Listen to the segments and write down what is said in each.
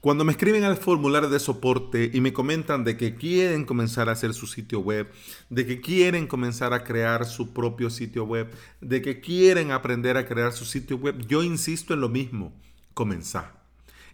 Cuando me escriben al formulario de soporte y me comentan de que quieren comenzar a hacer su sitio web, de que quieren comenzar a crear su propio sitio web, de que quieren aprender a crear su sitio web, yo insisto en lo mismo, comenzar.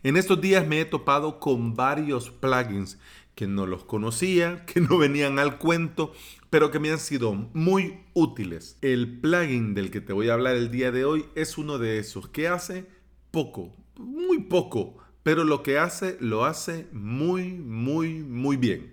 En estos días me he topado con varios plugins que no los conocía, que no venían al cuento, pero que me han sido muy útiles. El plugin del que te voy a hablar el día de hoy es uno de esos que hace poco, muy poco pero lo que hace lo hace muy, muy, muy bien.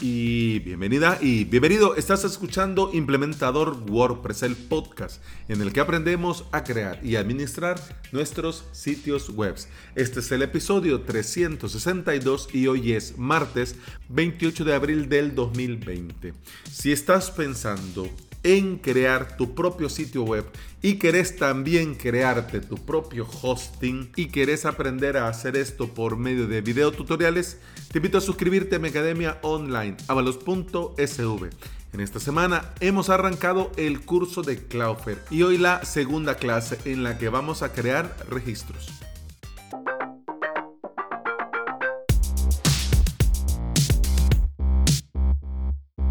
Y bienvenida y bienvenido. Estás escuchando Implementador WordPress, el podcast en el que aprendemos a crear y administrar nuestros sitios web. Este es el episodio 362 y hoy es martes 28 de abril del 2020. Si estás pensando en crear tu propio sitio web y querés también crearte tu propio hosting y querés aprender a hacer esto por medio de video tutoriales, te invito a suscribirte a mi academia online avalos.sv. En esta semana hemos arrancado el curso de Cloudflare y hoy la segunda clase en la que vamos a crear registros.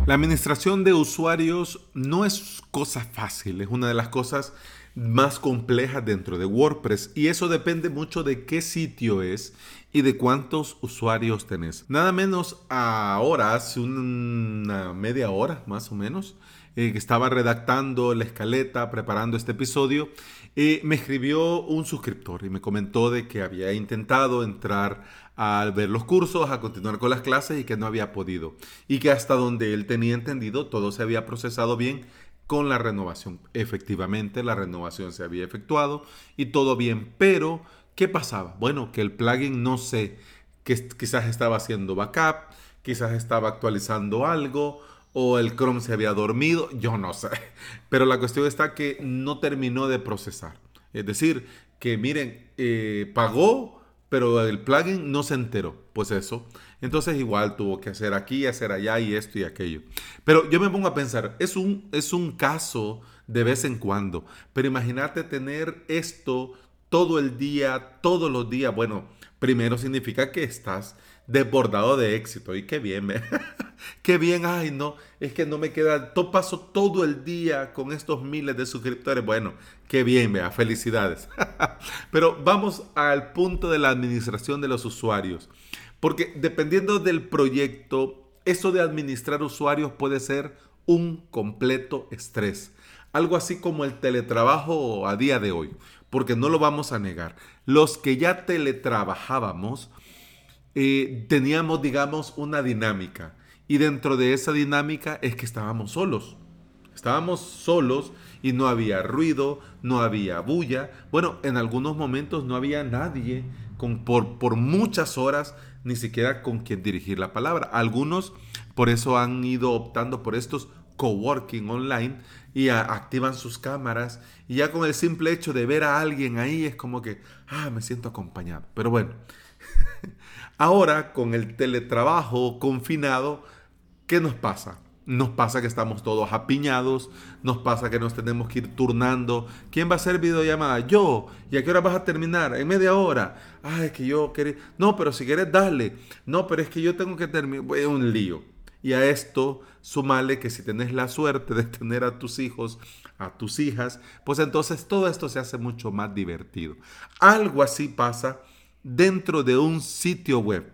La administración de usuarios no es cosa fácil, es una de las cosas más complejas dentro de WordPress y eso depende mucho de qué sitio es y de cuántos usuarios tenés. Nada menos ahora, hace una media hora más o menos, eh, que estaba redactando la escaleta, preparando este episodio, me escribió un suscriptor y me comentó de que había intentado entrar al ver los cursos, a continuar con las clases y que no había podido. Y que hasta donde él tenía entendido todo se había procesado bien con la renovación. Efectivamente, la renovación se había efectuado y todo bien. Pero, ¿qué pasaba? Bueno, que el plugin no sé, que quizás estaba haciendo backup, quizás estaba actualizando algo o el Chrome se había dormido, yo no sé. Pero la cuestión está que no terminó de procesar. Es decir, que miren, eh, pagó pero el plugin no se enteró. Pues eso. Entonces igual tuvo que hacer aquí, hacer allá y esto y aquello. Pero yo me pongo a pensar, es un, es un caso de vez en cuando. Pero imagínate tener esto todo el día, todos los días. Bueno, primero significa que estás desbordado de éxito. Y qué bien, qué bien, ay, no, es que no me queda, todo paso todo el día con estos miles de suscriptores. Bueno, qué bien, vea, felicidades. Pero vamos al punto de la administración de los usuarios. Porque dependiendo del proyecto, eso de administrar usuarios puede ser un completo estrés. Algo así como el teletrabajo a día de hoy, porque no lo vamos a negar. Los que ya teletrabajábamos, eh, teníamos, digamos, una dinámica. Y dentro de esa dinámica es que estábamos solos. Estábamos solos y no había ruido, no había bulla. Bueno, en algunos momentos no había nadie con, por, por muchas horas, ni siquiera con quien dirigir la palabra. Algunos por eso han ido optando por estos coworking online y activan sus cámaras y ya con el simple hecho de ver a alguien ahí es como que, ah, me siento acompañado. Pero bueno, Ahora, con el teletrabajo confinado, ¿qué nos pasa? Nos pasa que estamos todos apiñados, nos pasa que nos tenemos que ir turnando. ¿Quién va a hacer videollamada? Yo. ¿Y a qué hora vas a terminar? En media hora. Ah, es que yo quería... No, pero si quieres, dale. No, pero es que yo tengo que terminar. Es un lío. Y a esto, sumale que si tenés la suerte de tener a tus hijos, a tus hijas, pues entonces todo esto se hace mucho más divertido. Algo así pasa dentro de un sitio web.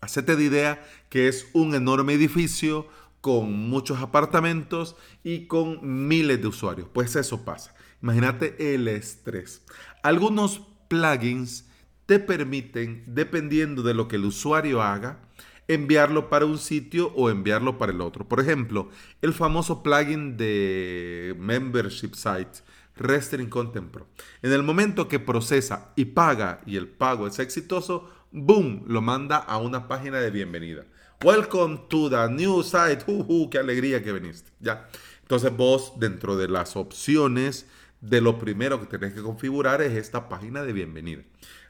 Hacete de idea que es un enorme edificio con muchos apartamentos y con miles de usuarios. Pues eso pasa. Imagínate el estrés. Algunos plugins te permiten, dependiendo de lo que el usuario haga, enviarlo para un sitio o enviarlo para el otro. Por ejemplo, el famoso plugin de Membership Site Restring Content. En el momento que procesa y paga y el pago es exitoso, boom, lo manda a una página de bienvenida. Welcome to the new site. Uh, qué alegría que viniste. Ya. Entonces vos dentro de las opciones de lo primero que tenés que configurar es esta página de bienvenida.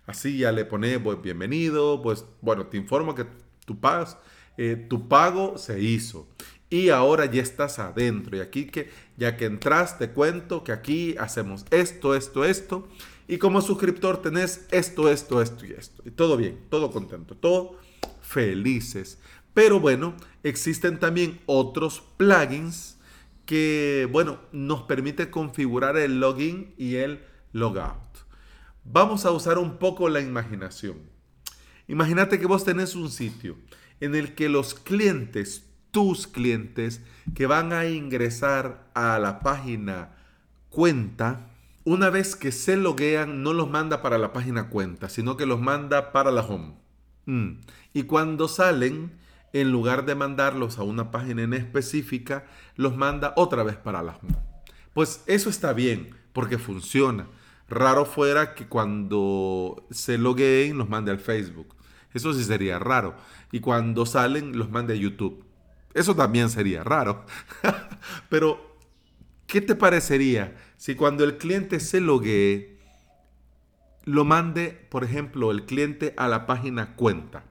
Así ya le pones pues, bienvenido, pues bueno, te informo que tu, pagas, eh, tu pago se hizo y ahora ya estás adentro. Y aquí que ya que entras, te cuento que aquí hacemos esto, esto, esto. Y como suscriptor tenés esto, esto, esto y esto. Y todo bien, todo contento, todo felices. Pero bueno, existen también otros plugins que, bueno, nos permite configurar el login y el logout. Vamos a usar un poco la imaginación. Imagínate que vos tenés un sitio en el que los clientes, tus clientes, que van a ingresar a la página cuenta, una vez que se loguean, no los manda para la página cuenta, sino que los manda para la home. Mm. Y cuando salen, en lugar de mandarlos a una página en específica, los manda otra vez para la home. Pues eso está bien, porque funciona. Raro fuera que cuando se logueen los mande al Facebook. Eso sí sería raro. Y cuando salen los mande a YouTube. Eso también sería raro. Pero, ¿qué te parecería si cuando el cliente se loguee, lo mande, por ejemplo, el cliente a la página cuenta?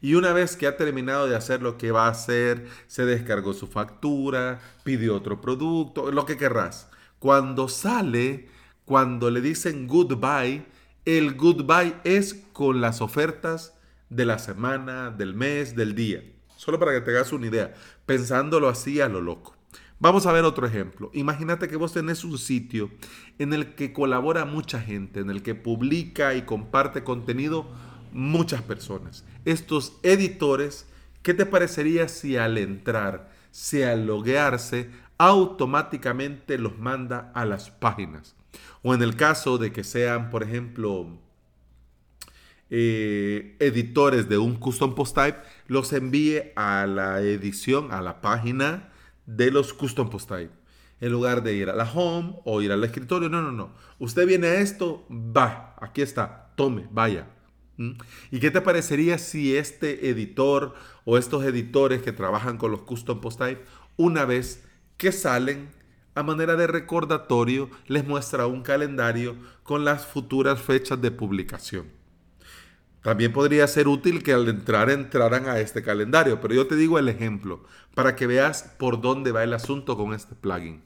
Y una vez que ha terminado de hacer lo que va a hacer, se descargó su factura, pidió otro producto, lo que querrás. Cuando sale, cuando le dicen goodbye, el goodbye es con las ofertas de la semana, del mes, del día. Solo para que te hagas una idea, pensándolo así a lo loco. Vamos a ver otro ejemplo. Imagínate que vos tenés un sitio en el que colabora mucha gente, en el que publica y comparte contenido muchas personas. Estos editores, ¿qué te parecería si al entrar, si al loguearse, automáticamente los manda a las páginas? O en el caso de que sean, por ejemplo, eh, editores de un custom post type, los envíe a la edición, a la página de los custom post type. En lugar de ir a la home o ir al escritorio, no, no, no. Usted viene a esto, va, aquí está, tome, vaya. ¿Mm? ¿Y qué te parecería si este editor o estos editores que trabajan con los custom post type, una vez que salen, a manera de recordatorio, les muestra un calendario con las futuras fechas de publicación? También podría ser útil que al entrar entraran a este calendario, pero yo te digo el ejemplo para que veas por dónde va el asunto con este plugin.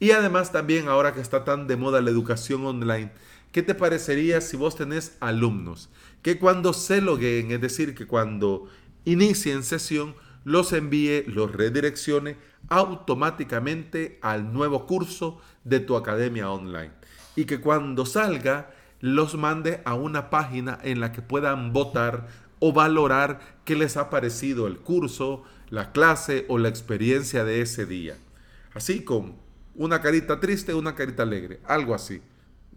Y además también ahora que está tan de moda la educación online, ¿qué te parecería si vos tenés alumnos que cuando se logueen, es decir, que cuando inicien sesión, los envíe, los redireccione automáticamente al nuevo curso de tu academia online? Y que cuando salga, los mande a una página en la que puedan votar o valorar qué les ha parecido el curso, la clase o la experiencia de ese día. Así con una carita triste, una carita alegre, algo así,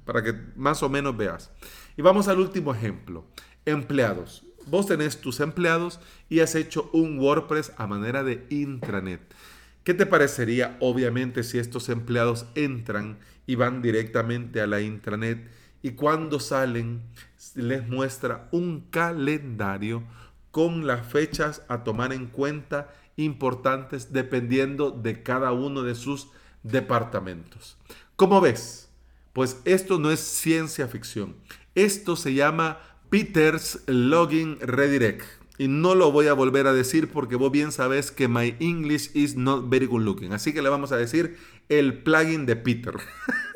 para que más o menos veas. Y vamos al último ejemplo. Empleados. Vos tenés tus empleados y has hecho un WordPress a manera de intranet. ¿Qué te parecería, obviamente, si estos empleados entran y van directamente a la intranet y cuando salen les muestra un calendario con las fechas a tomar en cuenta importantes dependiendo de cada uno de sus departamentos. ¿Cómo ves? Pues esto no es ciencia ficción. Esto se llama Peter's Login Redirect. Y no lo voy a volver a decir porque vos bien sabes que my English is not very good looking. Así que le vamos a decir el plugin de Peter.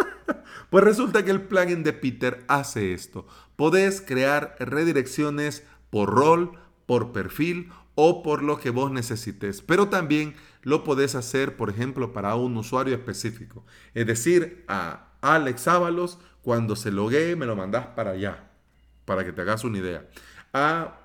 Pues resulta que el plugin de Peter hace esto. Podés crear redirecciones por rol, por perfil o por lo que vos necesites. Pero también lo podés hacer, por ejemplo, para un usuario específico. Es decir, a Alex Ábalos, cuando se loguee, me lo mandás para allá, para que te hagas una idea. A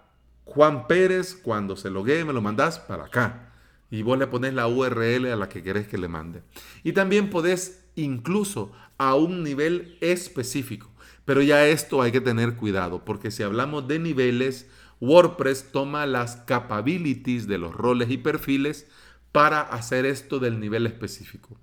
Juan Pérez, cuando se loguee, me lo mandás para acá. Y vos le pones la URL a la que querés que le mande. Y también podés incluso a un nivel específico. Pero ya esto hay que tener cuidado, porque si hablamos de niveles, WordPress toma las capabilities de los roles y perfiles para hacer esto del nivel específico.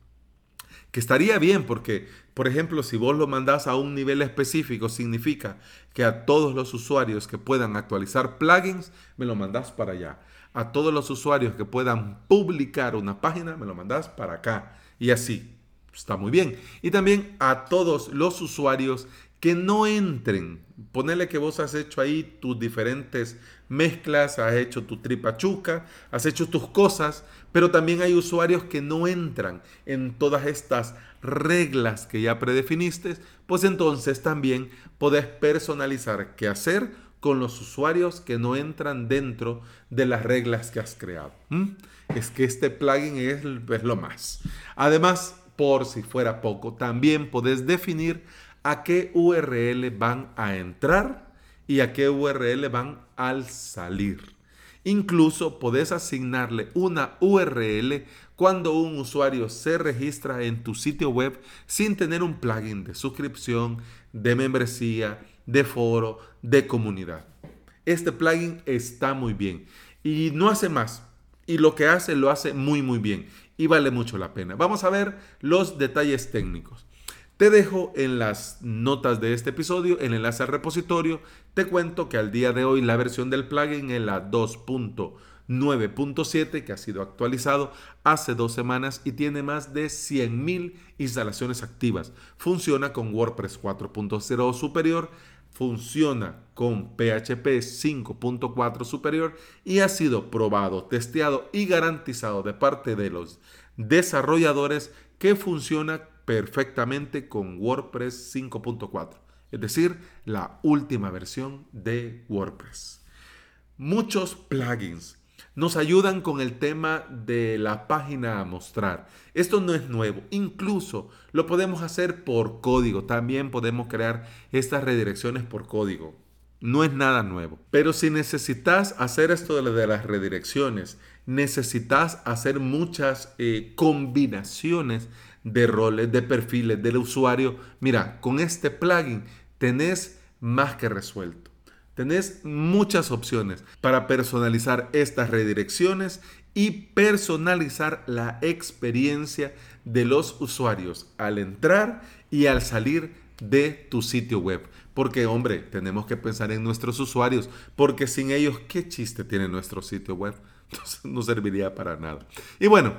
Que estaría bien porque, por ejemplo, si vos lo mandás a un nivel específico, significa que a todos los usuarios que puedan actualizar plugins, me lo mandás para allá. A todos los usuarios que puedan publicar una página, me lo mandás para acá. Y así. Está muy bien. Y también a todos los usuarios que no entren. Ponele que vos has hecho ahí tus diferentes mezclas, has hecho tu tripachuca, has hecho tus cosas, pero también hay usuarios que no entran en todas estas reglas que ya predefiniste, pues entonces también podés personalizar qué hacer con los usuarios que no entran dentro de las reglas que has creado. Es que este plugin es, es lo más. Además, por si fuera poco, también podés definir a qué URL van a entrar y a qué URL van al salir. Incluso podés asignarle una URL cuando un usuario se registra en tu sitio web sin tener un plugin de suscripción, de membresía, de foro, de comunidad. Este plugin está muy bien y no hace más. Y lo que hace lo hace muy muy bien y vale mucho la pena. Vamos a ver los detalles técnicos. Te dejo en las notas de este episodio el enlace al repositorio. Te cuento que al día de hoy la versión del plugin es la 2.9.7 que ha sido actualizado hace dos semanas y tiene más de 100.000 instalaciones activas. Funciona con WordPress 4.0 superior, funciona con PHP 5.4 superior y ha sido probado, testeado y garantizado de parte de los desarrolladores que funciona perfectamente con WordPress 5.4, es decir, la última versión de WordPress. Muchos plugins nos ayudan con el tema de la página a mostrar. Esto no es nuevo, incluso lo podemos hacer por código. También podemos crear estas redirecciones por código. No es nada nuevo. Pero si necesitas hacer esto de las redirecciones, necesitas hacer muchas eh, combinaciones de roles, de perfiles del usuario. Mira, con este plugin tenés más que resuelto. Tenés muchas opciones para personalizar estas redirecciones y personalizar la experiencia de los usuarios al entrar y al salir de tu sitio web. Porque, hombre, tenemos que pensar en nuestros usuarios, porque sin ellos, ¿qué chiste tiene nuestro sitio web? Entonces, no serviría para nada. Y bueno,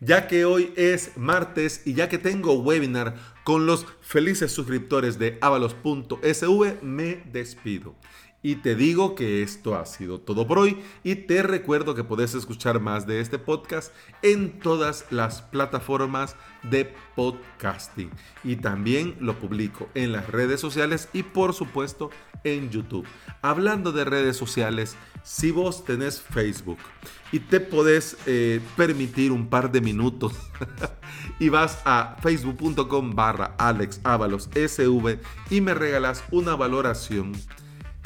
ya que hoy es martes y ya que tengo webinar con los felices suscriptores de avalos.sv, me despido. Y te digo que esto ha sido todo por hoy y te recuerdo que puedes escuchar más de este podcast en todas las plataformas de podcasting. Y también lo publico en las redes sociales y por supuesto en YouTube. Hablando de redes sociales, si vos tenés Facebook y te podés eh, permitir un par de minutos y vas a facebook.com barra alexavalos.sv y me regalas una valoración,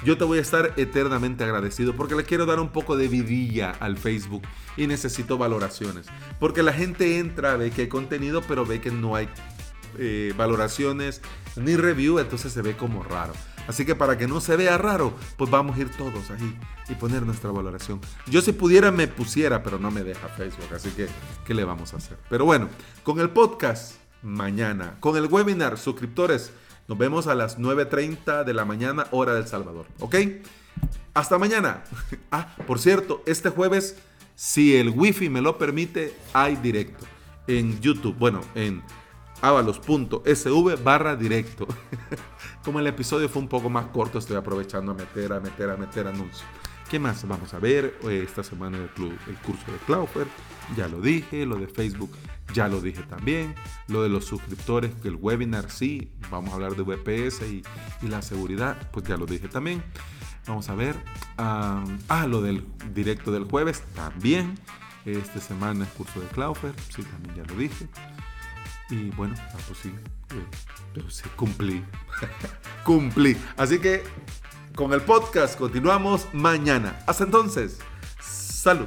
yo te voy a estar eternamente agradecido porque le quiero dar un poco de vidilla al Facebook y necesito valoraciones. Porque la gente entra, ve que hay contenido, pero ve que no hay eh, valoraciones ni review, entonces se ve como raro. Así que para que no se vea raro, pues vamos a ir todos ahí y poner nuestra valoración. Yo si pudiera me pusiera, pero no me deja Facebook, así que ¿qué le vamos a hacer? Pero bueno, con el podcast mañana, con el webinar, suscriptores, nos vemos a las 9.30 de la mañana, hora del Salvador, ¿ok? Hasta mañana. Ah, por cierto, este jueves, si el wifi me lo permite, hay directo en YouTube, bueno, en avalos.sv barra directo. Como el episodio fue un poco más corto, estoy aprovechando a meter, a meter, a meter anuncios. ¿Qué más vamos a ver eh, esta semana el, club, el curso de Cloudflare? Ya lo dije, lo de Facebook ya lo dije también, lo de los suscriptores, que el webinar sí, vamos a hablar de VPS y, la seguridad, pues ya lo dije también. Vamos a ver, ah, lo del directo del jueves también. Esta semana el curso de Cloudflare, sí, también ya lo dije. Y bueno, ah, pues sí, eh, sí, cumplí. cumplí. Así que con el podcast continuamos mañana. Hasta entonces, salud.